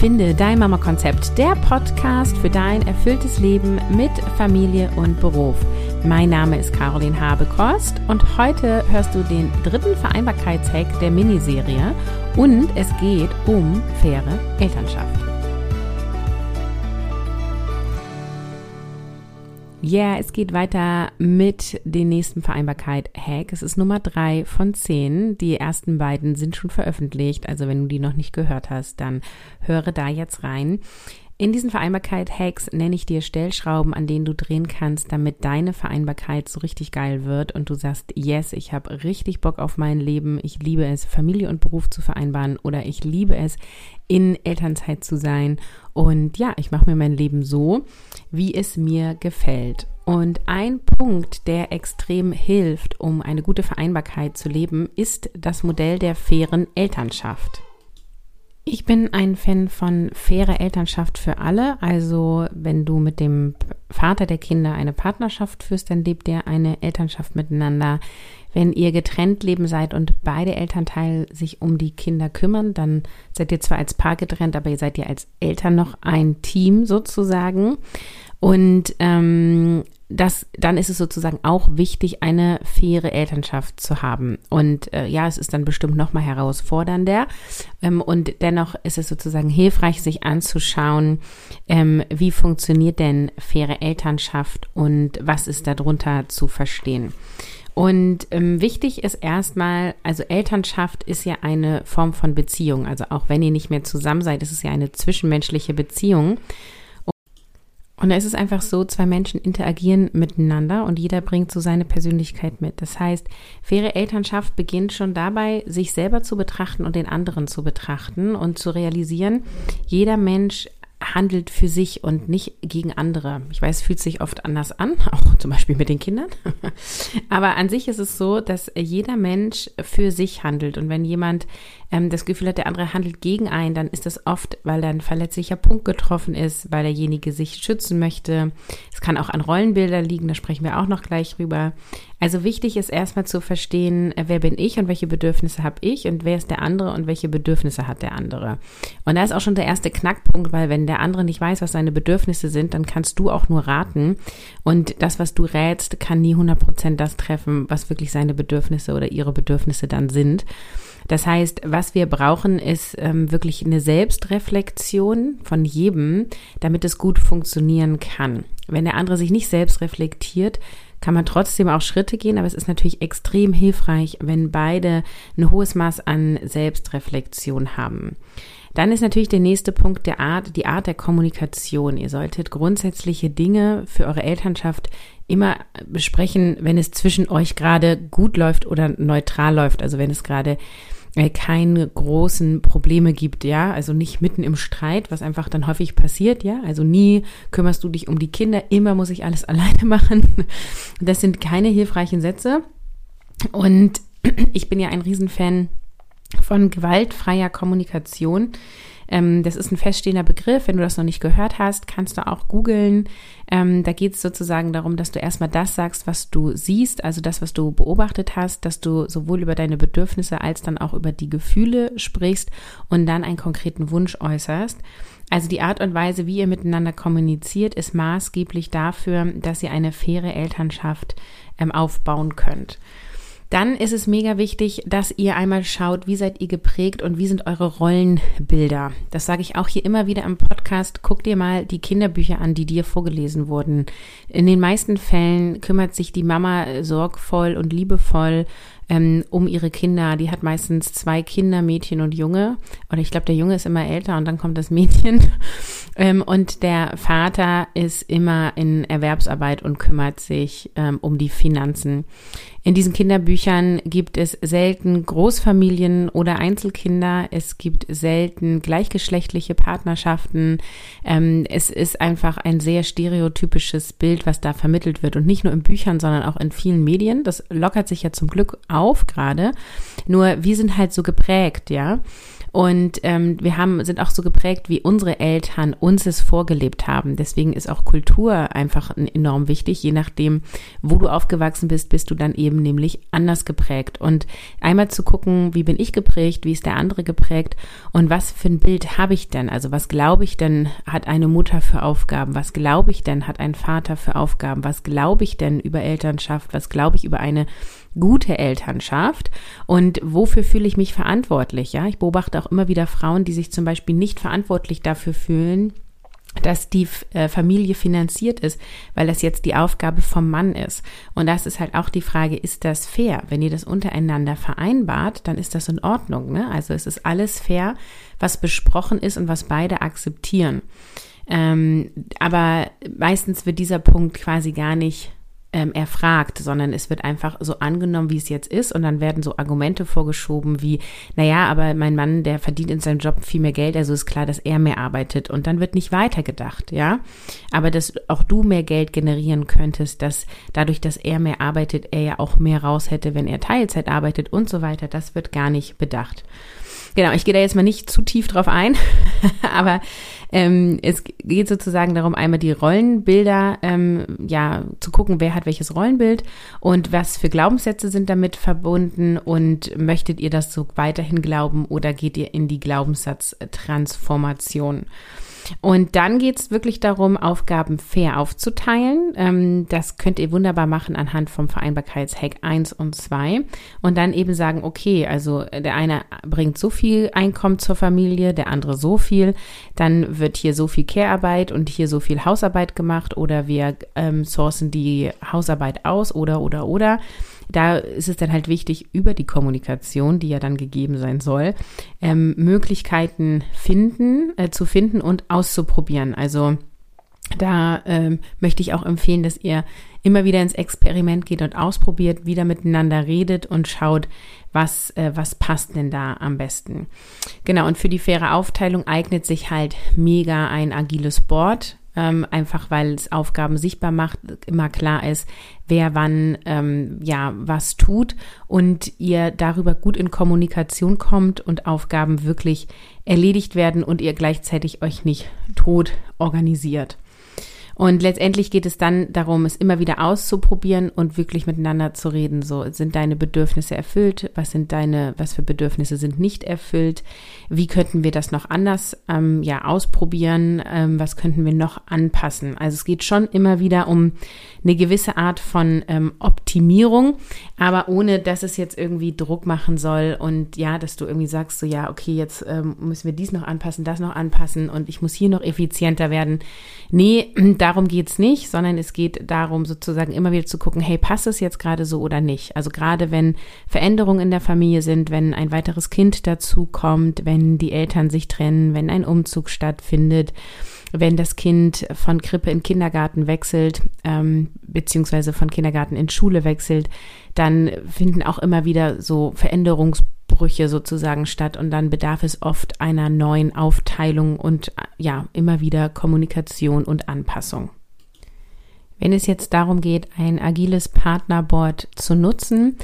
Finde dein Mama-Konzept, der Podcast für dein erfülltes Leben mit Familie und Beruf. Mein Name ist Caroline Habekost und heute hörst du den dritten Vereinbarkeitshack der Miniserie und es geht um faire Elternschaft. Ja, yeah, es geht weiter mit den nächsten Vereinbarkeit-Hack. Es ist Nummer drei von zehn. Die ersten beiden sind schon veröffentlicht. Also wenn du die noch nicht gehört hast, dann höre da jetzt rein. In diesen Vereinbarkeit-Hacks nenne ich dir Stellschrauben, an denen du drehen kannst, damit deine Vereinbarkeit so richtig geil wird und du sagst, yes, ich habe richtig Bock auf mein Leben, ich liebe es, Familie und Beruf zu vereinbaren oder ich liebe es, in Elternzeit zu sein und ja, ich mache mir mein Leben so, wie es mir gefällt. Und ein Punkt, der extrem hilft, um eine gute Vereinbarkeit zu leben, ist das Modell der fairen Elternschaft. Ich bin ein Fan von fairer Elternschaft für alle. Also wenn du mit dem Vater der Kinder eine Partnerschaft führst, dann lebt ihr eine Elternschaft miteinander. Wenn ihr getrennt leben seid und beide Elternteile sich um die Kinder kümmern, dann seid ihr zwar als Paar getrennt, aber ihr seid ja als Eltern noch ein Team sozusagen. Und ähm, das, dann ist es sozusagen auch wichtig, eine faire Elternschaft zu haben. Und äh, ja, es ist dann bestimmt noch mal herausfordernder. Ähm, und dennoch ist es sozusagen hilfreich, sich anzuschauen, ähm, wie funktioniert denn faire Elternschaft und was ist darunter zu verstehen. Und ähm, wichtig ist erstmal, also Elternschaft ist ja eine Form von Beziehung. Also auch wenn ihr nicht mehr zusammen seid, ist es ja eine zwischenmenschliche Beziehung. Und da ist es einfach so, zwei Menschen interagieren miteinander und jeder bringt so seine Persönlichkeit mit. Das heißt, faire Elternschaft beginnt schon dabei, sich selber zu betrachten und den anderen zu betrachten und zu realisieren, jeder Mensch handelt für sich und nicht gegen andere. Ich weiß, es fühlt sich oft anders an, auch zum Beispiel mit den Kindern. Aber an sich ist es so, dass jeder Mensch für sich handelt. Und wenn jemand ähm, das Gefühl hat, der andere handelt gegen einen, dann ist das oft, weil da ein verletzlicher Punkt getroffen ist, weil derjenige sich schützen möchte. Es kann auch an Rollenbilder liegen, da sprechen wir auch noch gleich drüber. Also wichtig ist erstmal zu verstehen, äh, wer bin ich und welche Bedürfnisse habe ich und wer ist der andere und welche Bedürfnisse hat der andere. Und da ist auch schon der erste Knackpunkt, weil wenn der andere nicht weiß, was seine Bedürfnisse sind, dann kannst du auch nur raten. Und das, was du rätst, kann nie 100% das treffen, was wirklich seine Bedürfnisse oder ihre Bedürfnisse dann sind. Das heißt, was wir brauchen, ist ähm, wirklich eine Selbstreflexion von jedem, damit es gut funktionieren kann. Wenn der andere sich nicht selbst reflektiert, kann man trotzdem auch Schritte gehen, aber es ist natürlich extrem hilfreich, wenn beide ein hohes Maß an Selbstreflexion haben. Dann ist natürlich der nächste Punkt der Art, die Art der Kommunikation. Ihr solltet grundsätzliche Dinge für eure Elternschaft immer besprechen, wenn es zwischen euch gerade gut läuft oder neutral läuft. Also wenn es gerade äh, keine großen Probleme gibt, ja, also nicht mitten im Streit, was einfach dann häufig passiert, ja, also nie kümmerst du dich um die Kinder, immer muss ich alles alleine machen. Das sind keine hilfreichen Sätze und ich bin ja ein Riesenfan von gewaltfreier Kommunikation. Ähm, das ist ein feststehender Begriff. Wenn du das noch nicht gehört hast, kannst du auch googeln. Ähm, da geht es sozusagen darum, dass du erstmal das sagst, was du siehst, also das, was du beobachtet hast, dass du sowohl über deine Bedürfnisse als dann auch über die Gefühle sprichst und dann einen konkreten Wunsch äußerst. Also die Art und Weise, wie ihr miteinander kommuniziert, ist maßgeblich dafür, dass ihr eine faire Elternschaft ähm, aufbauen könnt. Dann ist es mega wichtig, dass ihr einmal schaut, wie seid ihr geprägt und wie sind eure Rollenbilder. Das sage ich auch hier immer wieder im Podcast. Guck dir mal die Kinderbücher an, die dir vorgelesen wurden. In den meisten Fällen kümmert sich die Mama sorgvoll und liebevoll ähm, um ihre Kinder. Die hat meistens zwei Kinder, Mädchen und Junge. Oder ich glaube, der Junge ist immer älter und dann kommt das Mädchen. Ähm, und der Vater ist immer in Erwerbsarbeit und kümmert sich ähm, um die Finanzen. In diesen Kinderbüchern gibt es selten Großfamilien oder Einzelkinder. Es gibt selten gleichgeschlechtliche Partnerschaften. Ähm, es ist einfach ein sehr stereotypisches Bild, was da vermittelt wird. Und nicht nur in Büchern, sondern auch in vielen Medien. Das lockert sich ja zum Glück auf gerade. Nur wir sind halt so geprägt, ja. Und ähm, wir haben, sind auch so geprägt, wie unsere Eltern uns es vorgelebt haben. Deswegen ist auch Kultur einfach enorm wichtig. Je nachdem, wo du aufgewachsen bist, bist du dann eben nämlich anders geprägt. Und einmal zu gucken, wie bin ich geprägt, wie ist der andere geprägt und was für ein Bild habe ich denn? Also was glaube ich denn, hat eine Mutter für Aufgaben? Was glaube ich denn, hat ein Vater für Aufgaben? Was glaube ich denn über Elternschaft? Was glaube ich über eine gute Elternschaft und wofür fühle ich mich verantwortlich? Ja, ich beobachte auch immer wieder Frauen, die sich zum Beispiel nicht verantwortlich dafür fühlen, dass die äh, Familie finanziert ist, weil das jetzt die Aufgabe vom Mann ist. Und das ist halt auch die Frage, ist das fair? Wenn ihr das untereinander vereinbart, dann ist das in Ordnung. Ne? Also es ist alles fair, was besprochen ist und was beide akzeptieren. Ähm, aber meistens wird dieser Punkt quasi gar nicht ähm, erfragt, sondern es wird einfach so angenommen, wie es jetzt ist und dann werden so Argumente vorgeschoben wie, naja, aber mein Mann, der verdient in seinem Job viel mehr Geld, also ist klar, dass er mehr arbeitet und dann wird nicht weitergedacht, ja. Aber dass auch du mehr Geld generieren könntest, dass dadurch, dass er mehr arbeitet, er ja auch mehr raus hätte, wenn er Teilzeit arbeitet und so weiter, das wird gar nicht bedacht. Genau, ich gehe da jetzt mal nicht zu tief drauf ein, aber ähm, es geht sozusagen darum, einmal die Rollenbilder, ähm, ja, zu gucken, wer hat welches Rollenbild und was für Glaubenssätze sind damit verbunden und möchtet ihr das so weiterhin glauben oder geht ihr in die Glaubenssatztransformation? Und dann geht es wirklich darum, Aufgaben fair aufzuteilen. Ähm, das könnt ihr wunderbar machen anhand vom Vereinbarkeitshack 1 und 2. Und dann eben sagen, okay, also der eine bringt so viel Einkommen zur Familie, der andere so viel. Dann wird hier so viel Care-Arbeit und hier so viel Hausarbeit gemacht oder wir ähm, sourcen die Hausarbeit aus oder, oder, oder da ist es dann halt wichtig, über die Kommunikation, die ja dann gegeben sein soll, ähm, Möglichkeiten finden, äh, zu finden und auszuprobieren. Also da ähm, möchte ich auch empfehlen, dass ihr immer wieder ins Experiment geht und ausprobiert, wieder miteinander redet und schaut, was, äh, was passt denn da am besten. Genau, und für die faire Aufteilung eignet sich halt mega ein agiles Board ähm, einfach weil es Aufgaben sichtbar macht, immer klar ist, wer wann ähm, ja was tut und ihr darüber gut in Kommunikation kommt und Aufgaben wirklich erledigt werden und ihr gleichzeitig euch nicht tot organisiert. Und letztendlich geht es dann darum, es immer wieder auszuprobieren und wirklich miteinander zu reden. So, sind deine Bedürfnisse erfüllt? Was sind deine, was für Bedürfnisse sind nicht erfüllt? Wie könnten wir das noch anders, ähm, ja, ausprobieren? Ähm, was könnten wir noch anpassen? Also es geht schon immer wieder um eine gewisse Art von ähm, Optimierung, aber ohne, dass es jetzt irgendwie Druck machen soll und ja, dass du irgendwie sagst, so ja, okay, jetzt ähm, müssen wir dies noch anpassen, das noch anpassen und ich muss hier noch effizienter werden. Nee, darum geht's nicht, sondern es geht darum, sozusagen immer wieder zu gucken, hey, passt es jetzt gerade so oder nicht? Also gerade wenn Veränderungen in der Familie sind, wenn ein weiteres Kind dazu kommt, wenn die Eltern sich trennen, wenn ein Umzug stattfindet, wenn das Kind von Krippe in Kindergarten wechselt, ähm, beziehungsweise von Kindergarten in Schule wechselt, dann finden auch immer wieder so Veränderungsbrüche sozusagen statt und dann bedarf es oft einer neuen Aufteilung und ja, immer wieder Kommunikation und Anpassung. Wenn es jetzt darum geht, ein agiles Partnerboard zu nutzen,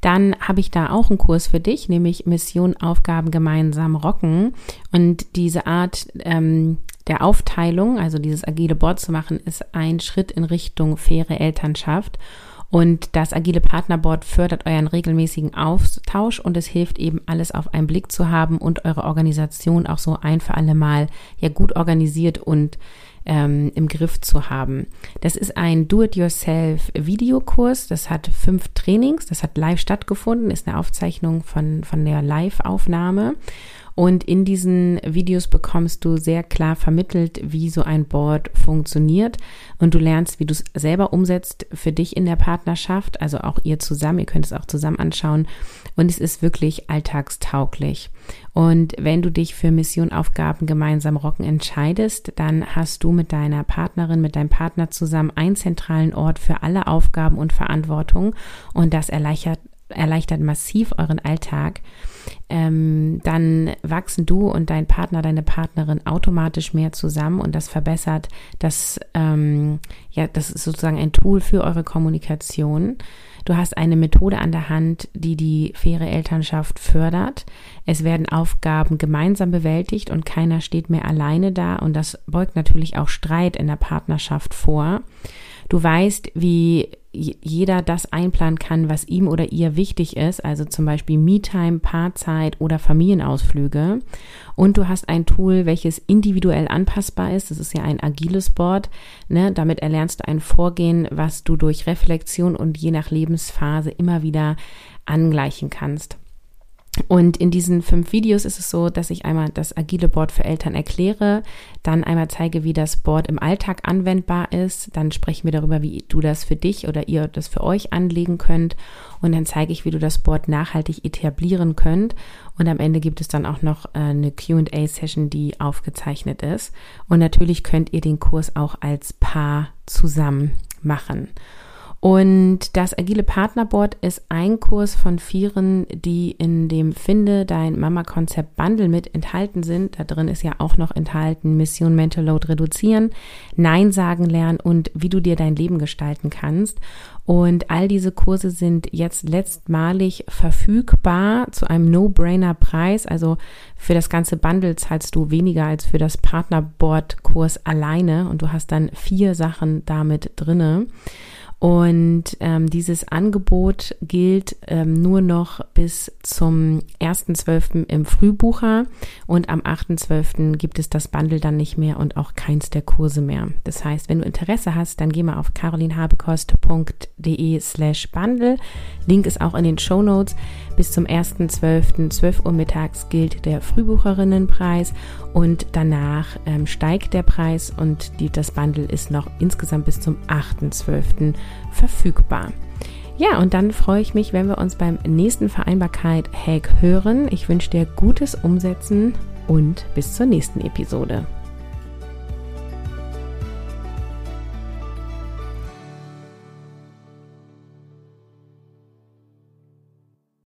dann habe ich da auch einen Kurs für dich, nämlich Mission Aufgaben gemeinsam rocken. Und diese Art ähm, der Aufteilung, also dieses agile Board zu machen, ist ein Schritt in Richtung faire Elternschaft. Und das agile Partnerboard fördert euren regelmäßigen Austausch und es hilft eben alles auf einen Blick zu haben und eure Organisation auch so ein für alle Mal ja gut organisiert und ähm, im Griff zu haben. Das ist ein Do-it-yourself-Videokurs. Das hat fünf Trainings. Das hat live stattgefunden, ist eine Aufzeichnung von, von der Live-Aufnahme. Und in diesen Videos bekommst du sehr klar vermittelt, wie so ein Board funktioniert. Und du lernst, wie du es selber umsetzt für dich in der Partnerschaft. Also auch ihr zusammen. Ihr könnt es auch zusammen anschauen. Und es ist wirklich alltagstauglich. Und wenn du dich für Missionaufgaben gemeinsam rocken entscheidest, dann hast du mit deiner Partnerin, mit deinem Partner zusammen einen zentralen Ort für alle Aufgaben und Verantwortung. Und das erleichtert, erleichtert massiv euren Alltag ähm, dann wachsen du und dein Partner, deine Partnerin automatisch mehr zusammen und das verbessert das, ähm, ja, das ist sozusagen ein Tool für eure Kommunikation. Du hast eine Methode an der Hand, die die faire Elternschaft fördert. Es werden Aufgaben gemeinsam bewältigt und keiner steht mehr alleine da und das beugt natürlich auch Streit in der Partnerschaft vor. Du weißt, wie jeder das einplanen kann, was ihm oder ihr wichtig ist, also zum Beispiel Me-Time, Paarzeit oder Familienausflüge. Und du hast ein Tool, welches individuell anpassbar ist. Das ist ja ein agiles Board. Ne? Damit erlernst du ein Vorgehen, was du durch Reflexion und je nach Lebensphase immer wieder angleichen kannst. Und in diesen fünf Videos ist es so, dass ich einmal das agile Board für Eltern erkläre, dann einmal zeige, wie das Board im Alltag anwendbar ist, dann sprechen wir darüber, wie du das für dich oder ihr das für euch anlegen könnt und dann zeige ich, wie du das Board nachhaltig etablieren könnt und am Ende gibt es dann auch noch äh, eine Q&A-Session, die aufgezeichnet ist und natürlich könnt ihr den Kurs auch als Paar zusammen machen. Und das Agile Partnerboard ist ein Kurs von vieren, die in dem Finde dein Mama-Konzept Bundle mit enthalten sind. Da drin ist ja auch noch enthalten Mission Mental Load reduzieren, Nein sagen lernen und wie du dir dein Leben gestalten kannst. Und all diese Kurse sind jetzt letztmalig verfügbar zu einem No-Brainer-Preis. Also für das ganze Bundle zahlst du weniger als für das Partnerboard-Kurs alleine und du hast dann vier Sachen damit drinne. Und ähm, dieses Angebot gilt ähm, nur noch bis zum 1.12. im Frühbucher und am 8.12. gibt es das Bundle dann nicht mehr und auch keins der Kurse mehr. Das heißt, wenn du Interesse hast, dann geh mal auf carolinhabekost.de slash Bundle. Link ist auch in den Show Notes. Bis zum 1.12. 12 Uhr mittags gilt der Frühbucherinnenpreis und danach ähm, steigt der Preis und die, das Bundle ist noch insgesamt bis zum 8.12. verfügbar. Ja, und dann freue ich mich, wenn wir uns beim nächsten Vereinbarkeit-Hack hören. Ich wünsche dir gutes Umsetzen und bis zur nächsten Episode.